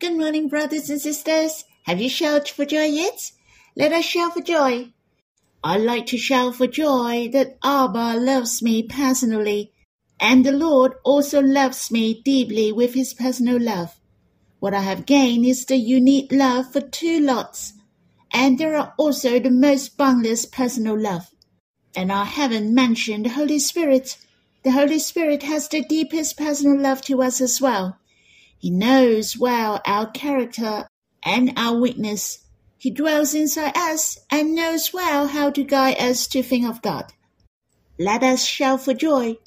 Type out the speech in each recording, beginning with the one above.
Good morning, brothers and sisters. Have you shouted for joy yet? Let us shout for joy. I like to shout for joy that Abba loves me personally, and the Lord also loves me deeply with his personal love. What I have gained is the unique love for two lots, and there are also the most boundless personal love. And I haven't mentioned the Holy Spirit. The Holy Spirit has the deepest personal love to us as well. He knows well our character and our weakness. He dwells inside us and knows well how to guide us to think of God. Let us shout for joy.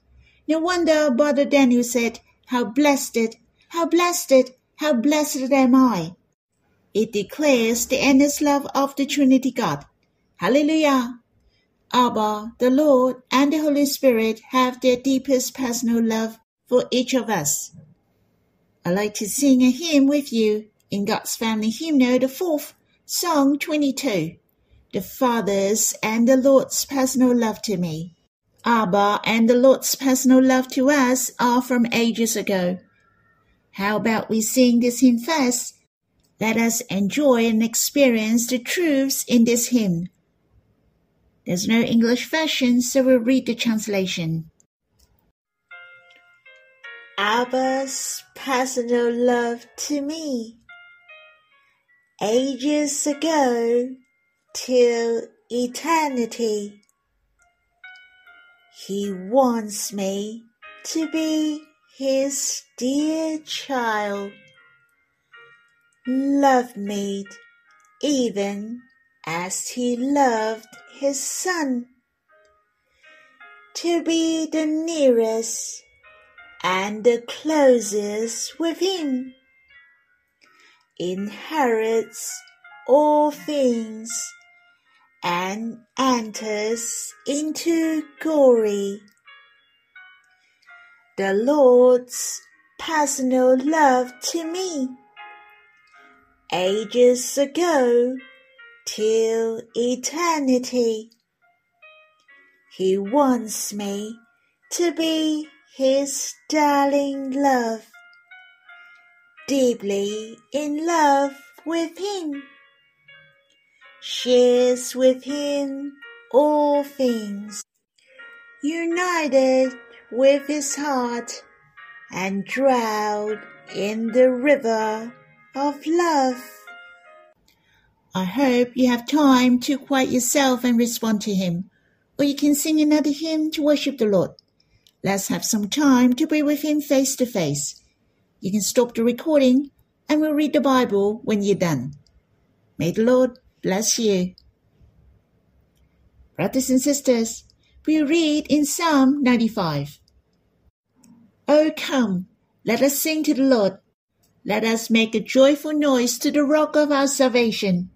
No wonder Brother Daniel said, How blessed, how blessed, how blessed am I. It declares the endless love of the Trinity God. Hallelujah. Abba, the Lord, and the Holy Spirit have their deepest personal love for each of us. I'd like to sing a hymn with you in God's Family Hymnal, the fourth, Song 22. The Father's and the Lord's personal love to me. Abba and the Lord's personal love to us are from ages ago. How about we sing this hymn first? Let us enjoy and experience the truths in this hymn. There's no English version, so we'll read the translation. Abba's personal love to me. Ages ago till eternity, he wants me to be his dear child. Love me even as he loved his son. To be the nearest and the closest with inherits all things and enters into glory. The Lord's personal love to me ages ago till eternity. He wants me to be his darling love, deeply in love with him, shares with him all things, united with his heart and drowned in the river of love. I hope you have time to quiet yourself and respond to him, or you can sing another hymn to worship the Lord. Let's have some time to be with Him face to face. You can stop the recording and we'll read the Bible when you're done. May the Lord bless you. Brothers and sisters, we read in Psalm 95. Oh, come, let us sing to the Lord. Let us make a joyful noise to the rock of our salvation.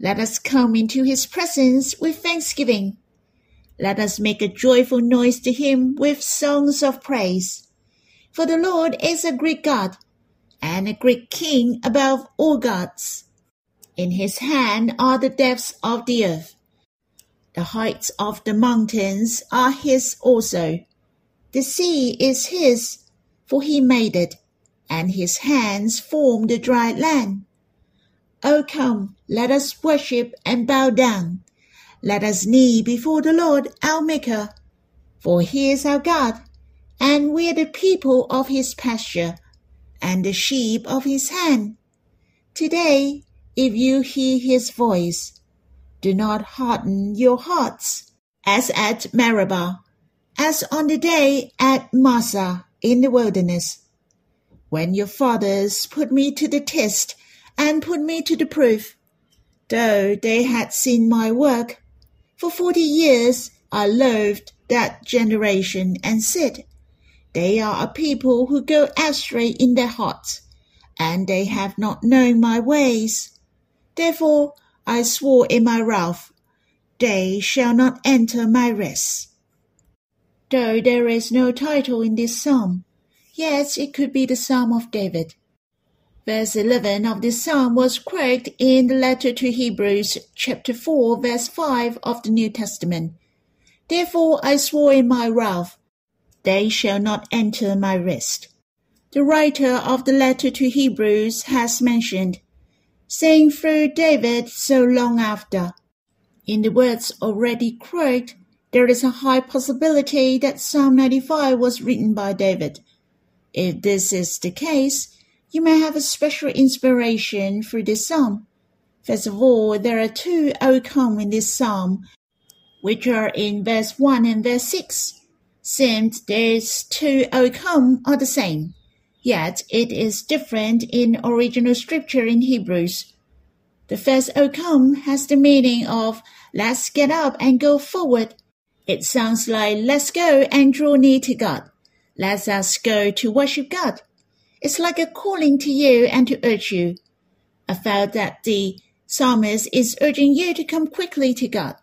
Let us come into his presence with thanksgiving. Let us make a joyful noise to him with songs of praise. For the Lord is a great God and a great King above all gods. In his hand are the depths of the earth. The heights of the mountains are his also. The sea is his, for he made it, and his hands formed the dry land. O come, let us worship and bow down. Let us kneel before the Lord our Maker, for he is our God, and we are the people of his pasture, and the sheep of his hand. Today, if you hear his voice, do not harden your hearts, as at Meribah, as on the day at Massah in the wilderness, when your fathers put me to the test and put me to the proof, though they had seen my work for forty years I loathed that generation and said, They are a people who go astray in their hearts, and they have not known my ways. Therefore I swore in my wrath, They shall not enter my rest. Though there is no title in this psalm, yet it could be the Psalm of David. Verse 11 of this psalm was quoted in the letter to Hebrews, chapter 4, verse 5 of the New Testament. Therefore I swore in my wrath, they shall not enter my rest. the writer of the letter to Hebrews has mentioned, saying through David so long after. In the words already quoted, there is a high possibility that Psalm 95 was written by David. If this is the case, you may have a special inspiration through this psalm. First of all, there are two O come in this psalm, which are in verse 1 and verse 6. Since these two O come are the same, yet it is different in original scripture in Hebrews. The first O come has the meaning of let's get up and go forward. It sounds like let's go and draw near to God. Let us go to worship God. It's like a calling to you and to urge you. I felt that the psalmist is urging you to come quickly to God.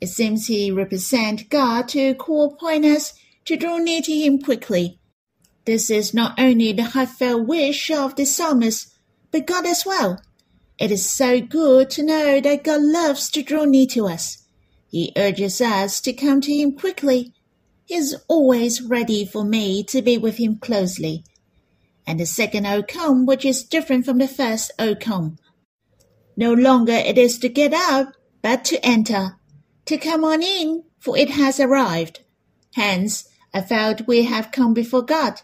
It seems he represents God to call upon us to draw near to him quickly. This is not only the heartfelt wish of the psalmist, but God as well. It is so good to know that God loves to draw near to us. He urges us to come to him quickly He is always ready for me to be with him closely. And the second O come, which is different from the first O come. No longer it is to get out, but to enter, to come on in, for it has arrived. Hence, I felt we have come before God.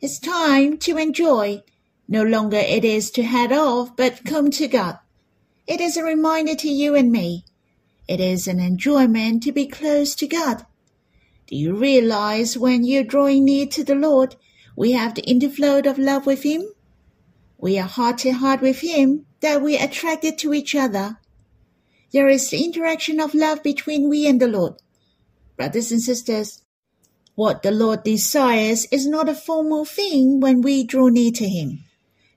It's time to enjoy. No longer it is to head off, but come to God. It is a reminder to you and me. It is an enjoyment to be close to God. Do you realize when you're drawing near to the Lord, we have the inflow of love with Him? We are heart to heart with Him, that we are attracted to each other. There is the interaction of love between we and the Lord. Brothers and sisters, what the Lord desires is not a formal thing when we draw near to Him.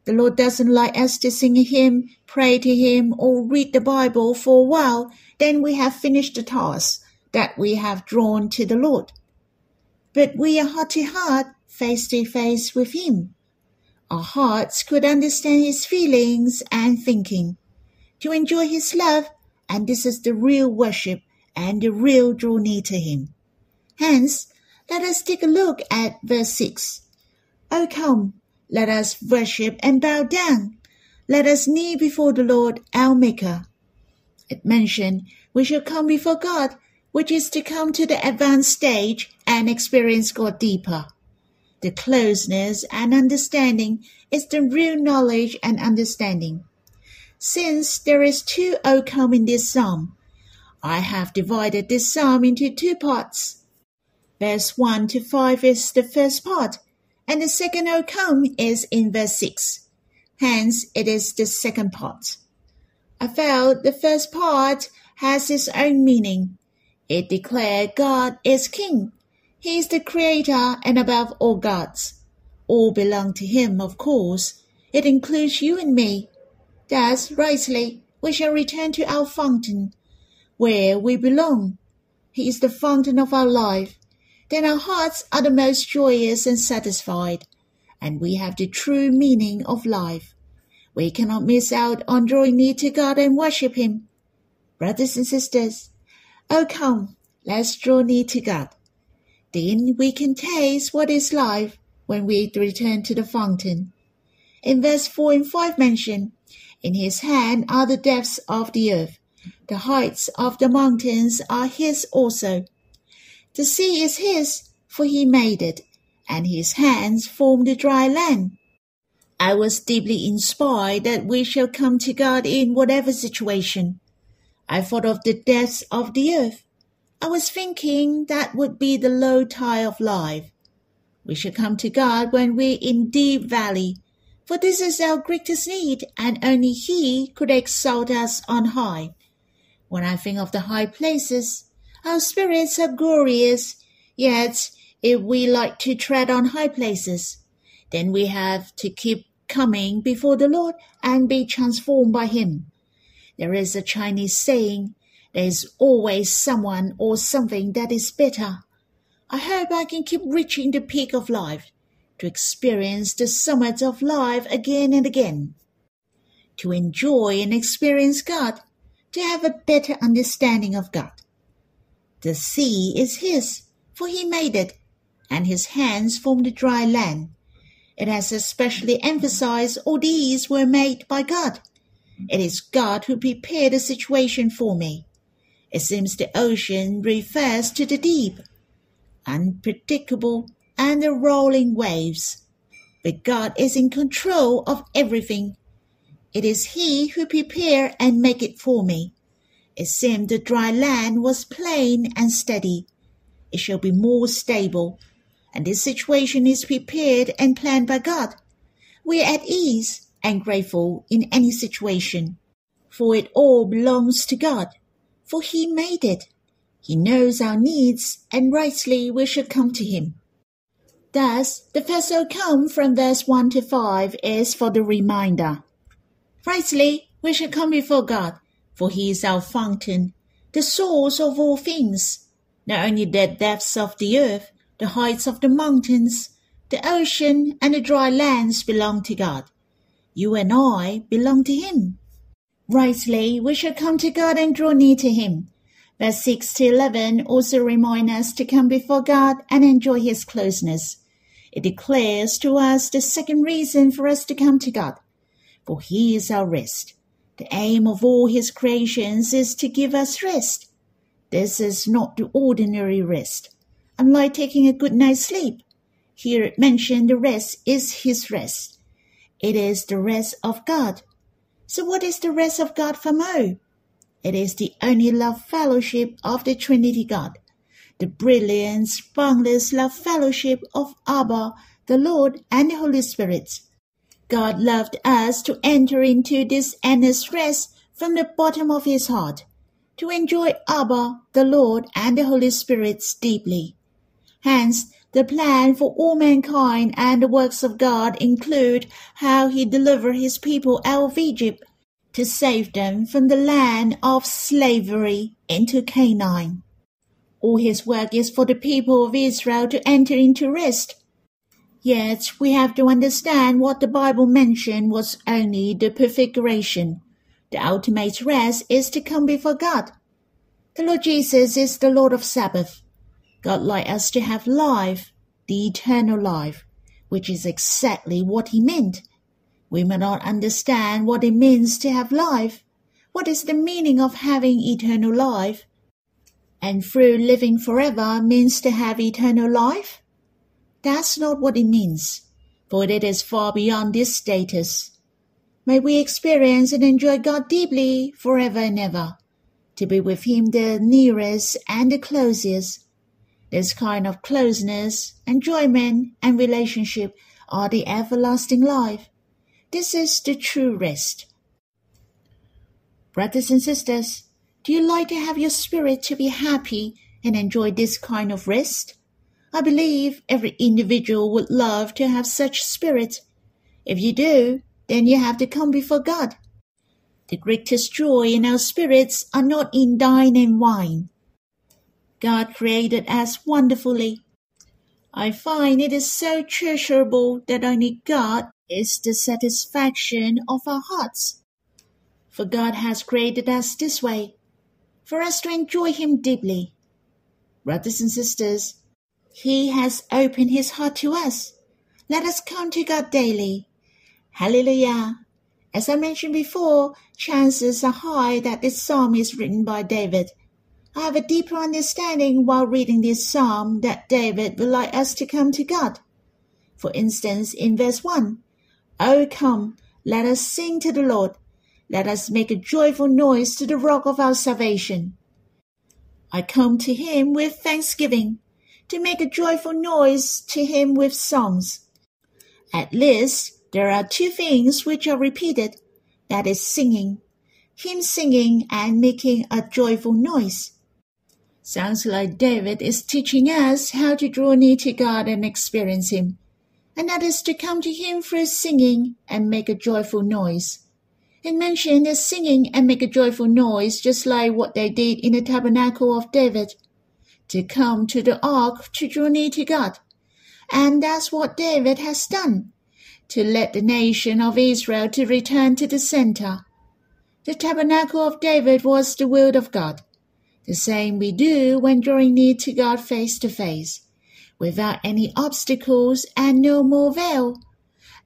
The Lord doesn't like us to sing a hymn, pray to Him, or read the Bible for a while, then we have finished the task that we have drawn to the Lord. But we are heart to heart, face to face with Him. Our hearts could understand His feelings and thinking, to enjoy His love, and this is the real worship and the real draw near to Him. Hence, let us take a look at verse 6. O come, let us worship and bow down. Let us kneel before the Lord our Maker. It mentioned we shall come before God which is to come to the advanced stage and experience God deeper. The closeness and understanding is the real knowledge and understanding. Since there is two outcome in this psalm, I have divided this psalm into two parts. Verse 1 to 5 is the first part, and the second outcome is in verse 6. Hence, it is the second part. I felt the first part has its own meaning, it declared God is king. He is the creator and above all gods. All belong to him, of course. It includes you and me. Thus, rightly, we shall return to our fountain, where we belong. He is the fountain of our life. Then our hearts are the most joyous and satisfied, and we have the true meaning of life. We cannot miss out on drawing near to God and worship Him. Brothers and sisters, Oh, come, let's draw near to God. Then we can taste what is life when we return to the fountain. In verse 4 and 5 mention, In his hand are the depths of the earth. The heights of the mountains are his also. The sea is his, for he made it, and his hands formed the dry land. I was deeply inspired that we shall come to God in whatever situation. I thought of the depths of the earth. I was thinking that would be the low tide of life. We should come to God when we're in deep valley, for this is our greatest need, and only He could exalt us on high. When I think of the high places, our spirits are glorious, yet if we like to tread on high places, then we have to keep coming before the Lord and be transformed by Him. There is a Chinese saying, there's always someone or something that is better. I hope I can keep reaching the peak of life, to experience the summit of life again and again, to enjoy and experience God, to have a better understanding of God. The sea is His, for He made it, and His hands formed the dry land. It has especially emphasized all these were made by God. It is God who prepared the situation for me. It seems the ocean refers to the deep, unpredictable, and the rolling waves. But God is in control of everything. It is He who prepared and make it for me. It seemed the dry land was plain and steady. It shall be more stable and this situation is prepared and planned by God. We are at ease and grateful in any situation, for it all belongs to God, for He made it. He knows our needs, and rightly we should come to Him. Thus, the first come from verse 1 to 5 is for the reminder. Rightly, we should come before God, for He is our fountain, the source of all things, not only the depths of the earth, the heights of the mountains, the ocean, and the dry lands belong to God. You and I belong to Him. Rightly, we should come to God and draw near to Him. Verse 6 to 11 also remind us to come before God and enjoy His closeness. It declares to us the second reason for us to come to God. For He is our rest. The aim of all His creations is to give us rest. This is not the ordinary rest unlike taking a good night's sleep. Here it mentioned the rest is his rest. It is the rest of God. So what is the rest of God for Mo? It is the only love fellowship of the Trinity God, the brilliant, boundless love fellowship of Abba, the Lord, and the Holy Spirit. God loved us to enter into this endless rest from the bottom of his heart, to enjoy Abba, the Lord, and the Holy Spirit deeply. Hence, the plan for all mankind and the works of God include how he delivered his people out of Egypt to save them from the land of slavery into Canaan. All his work is for the people of Israel to enter into rest. Yet we have to understand what the Bible mentioned was only the prefiguration. The ultimate rest is to come before God. The Lord Jesus is the Lord of Sabbath. God like us to have life, the eternal life, which is exactly what he meant. We may not understand what it means to have life. What is the meaning of having eternal life? And through living forever means to have eternal life? That's not what it means, for it is far beyond this status. May we experience and enjoy God deeply forever and ever, to be with Him the nearest and the closest, this kind of closeness, enjoyment, and relationship are the everlasting life. This is the true rest. Brothers and sisters, do you like to have your spirit to be happy and enjoy this kind of rest? I believe every individual would love to have such spirit. If you do, then you have to come before God. The greatest joy in our spirits are not in dine and wine, God created us wonderfully. I find it is so treasurable that only God is the satisfaction of our hearts. For God has created us this way, for us to enjoy Him deeply. Brothers and sisters, He has opened His heart to us. Let us come to God daily. Hallelujah. As I mentioned before, chances are high that this psalm is written by David I have a deeper understanding while reading this psalm that David would like us to come to God. For instance, in verse 1, Oh come, let us sing to the Lord. Let us make a joyful noise to the rock of our salvation. I come to him with thanksgiving, to make a joyful noise to him with songs. At least there are two things which are repeated, that is singing, him singing and making a joyful noise. Sounds like David is teaching us how to draw near to God and experience Him, and that is to come to Him through singing and make a joyful noise. It mentioned as singing and make a joyful noise just like what they did in the tabernacle of David, to come to the ark to draw near to God. And that's what David has done, to let the nation of Israel to return to the center. The tabernacle of David was the will of God the same we do when drawing near to God face to face, without any obstacles and no more veil.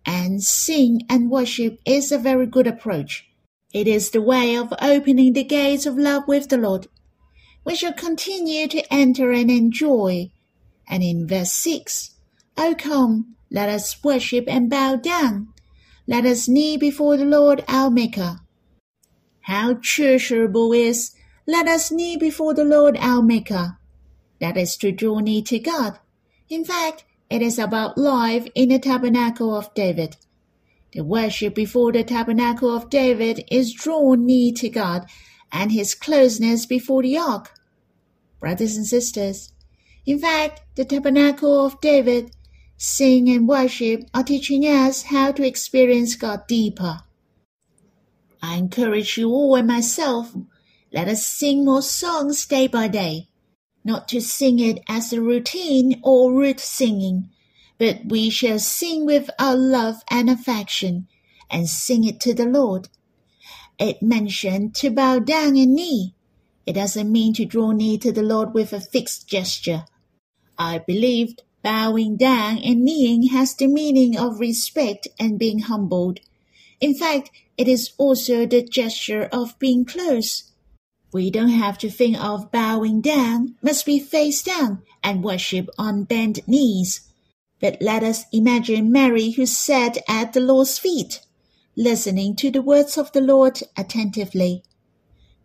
and sing and worship is a very good approach. It is the way of opening the gates of love with the Lord. We shall continue to enter and enjoy. And in verse 6, O come, let us worship and bow down. Let us kneel before the Lord our Maker. How treasurable is, let us kneel before the Lord our Maker. That is to draw near to God. In fact, it is about life in the tabernacle of David. The worship before the tabernacle of David is drawn near to God and his closeness before the ark. Brothers and sisters, in fact, the tabernacle of David, sing and worship are teaching us how to experience God deeper. I encourage you all and myself, let us sing more songs day by day, not to sing it as a routine or rote singing, but we shall sing with our love and affection, and sing it to the Lord. It mentioned to bow down and knee. It doesn't mean to draw near to the Lord with a fixed gesture. I believed bowing down and kneeling has the meaning of respect and being humbled. In fact, it is also the gesture of being close. We don't have to think of bowing down, must be face down and worship on bent knees. But let us imagine Mary who sat at the Lord's feet, listening to the words of the Lord attentively.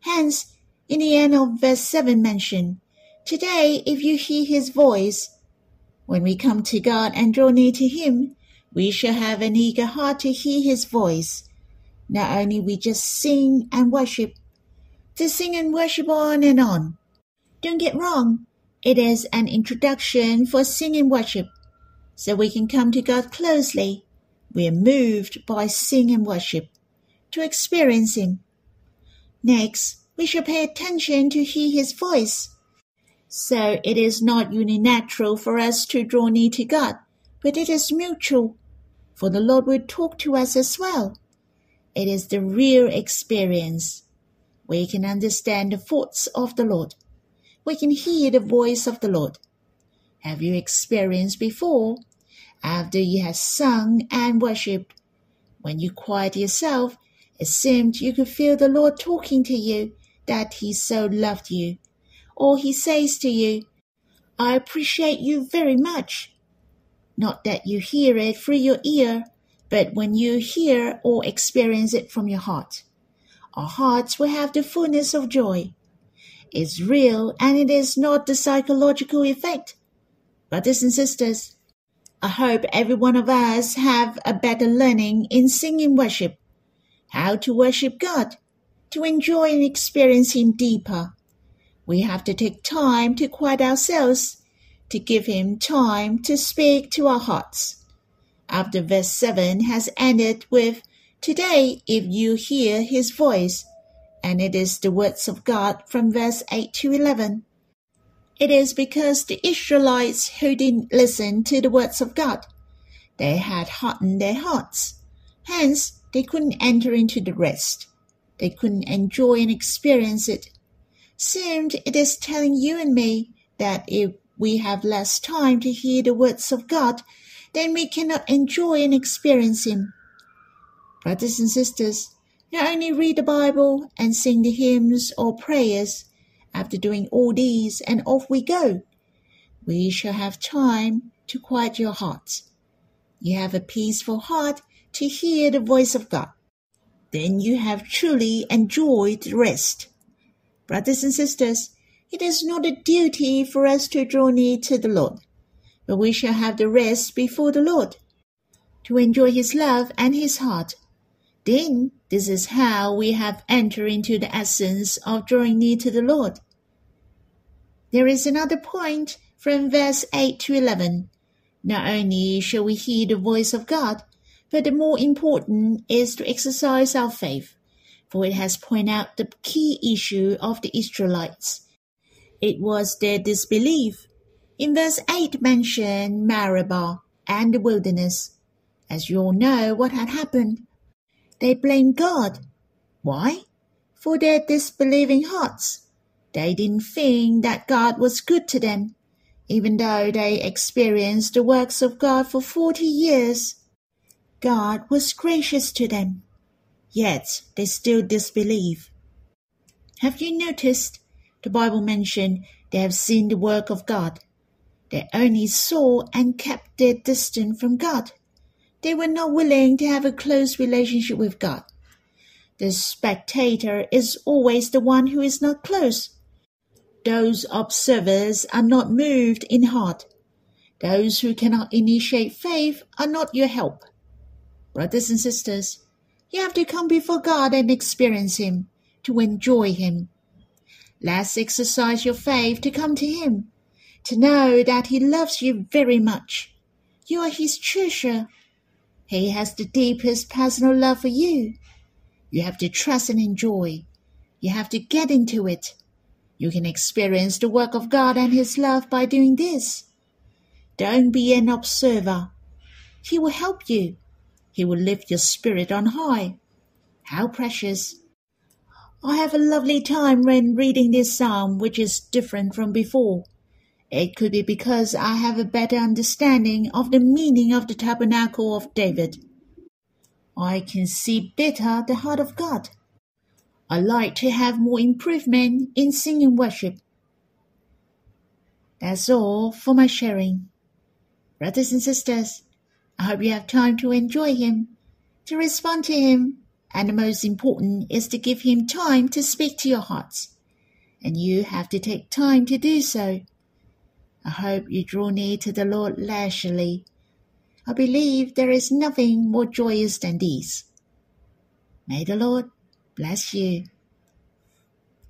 Hence, in the end of verse 7 mentioned, Today, if you hear his voice, when we come to God and draw near to him, we shall have an eager heart to hear his voice. Not only we just sing and worship, to sing and worship on and on. Don't get wrong, it is an introduction for singing worship so we can come to God closely. We are moved by sing and worship to experience Him. Next, we shall pay attention to hear His voice. So it is not uninatural for us to draw near to God, but it is mutual, for the Lord will talk to us as well. It is the real experience. We can understand the thoughts of the Lord. We can hear the voice of the Lord. Have you experienced before? After you have sung and worshipped, when you quiet yourself, it seemed you could feel the Lord talking to you that He so loved you. Or He says to you, I appreciate you very much. Not that you hear it through your ear, but when you hear or experience it from your heart. Our hearts will have the fullness of joy. It's real and it is not the psychological effect Brothers and sisters, I hope every one of us have a better learning in singing worship, how to worship God, to enjoy and experience Him deeper. We have to take time to quiet ourselves, to give Him time to speak to our hearts. After verse 7 has ended with, Today, if you hear His voice, and it is the words of God from verse 8 to 11. It is because the Israelites who didn't listen to the words of God. They had hardened their hearts. Hence, they couldn't enter into the rest. They couldn't enjoy and experience it. Seemed it is telling you and me that if we have less time to hear the words of God, then we cannot enjoy and experience Him. Brothers and sisters, not only read the Bible and sing the hymns or prayers, after doing all these, and off we go. We shall have time to quiet your hearts. You have a peaceful heart to hear the voice of God. Then you have truly enjoyed rest. Brothers and sisters, it is not a duty for us to draw near to the Lord, but we shall have the rest before the Lord, to enjoy His love and His heart. Then this is how we have entered into the essence of drawing near to the Lord. There is another point from verse 8 to 11. Not only shall we hear the voice of God, but the more important is to exercise our faith, for it has pointed out the key issue of the Israelites. It was their disbelief. In verse 8 mentioned Meribah and the wilderness. As you all know what had happened. They blamed God. Why? For their disbelieving hearts. They didn't think that God was good to them, even though they experienced the works of God for 40 years. God was gracious to them, yet they still disbelieve. Have you noticed the Bible mentioned they have seen the work of God? They only saw and kept their distance from God. They were not willing to have a close relationship with God. The spectator is always the one who is not close. Those observers are not moved in heart. Those who cannot initiate faith are not your help. Brothers and sisters, you have to come before God and experience Him, to enjoy Him. Let's exercise your faith to come to Him, to know that He loves you very much. You are His treasure. He has the deepest personal love for you. You have to trust and enjoy. You have to get into it. You can experience the work of God and His love by doing this. Don't be an observer. He will help you. He will lift your spirit on high. How precious! I have a lovely time when reading this psalm, which is different from before. It could be because I have a better understanding of the meaning of the tabernacle of David. I can see better the heart of God. I like to have more improvement in singing worship. That's all for my sharing. Brothers and sisters, I hope you have time to enjoy Him, to respond to Him, and the most important is to give Him time to speak to your hearts. And you have to take time to do so. I hope you draw near to the Lord leisurely. I believe there is nothing more joyous than these. May the Lord bless you.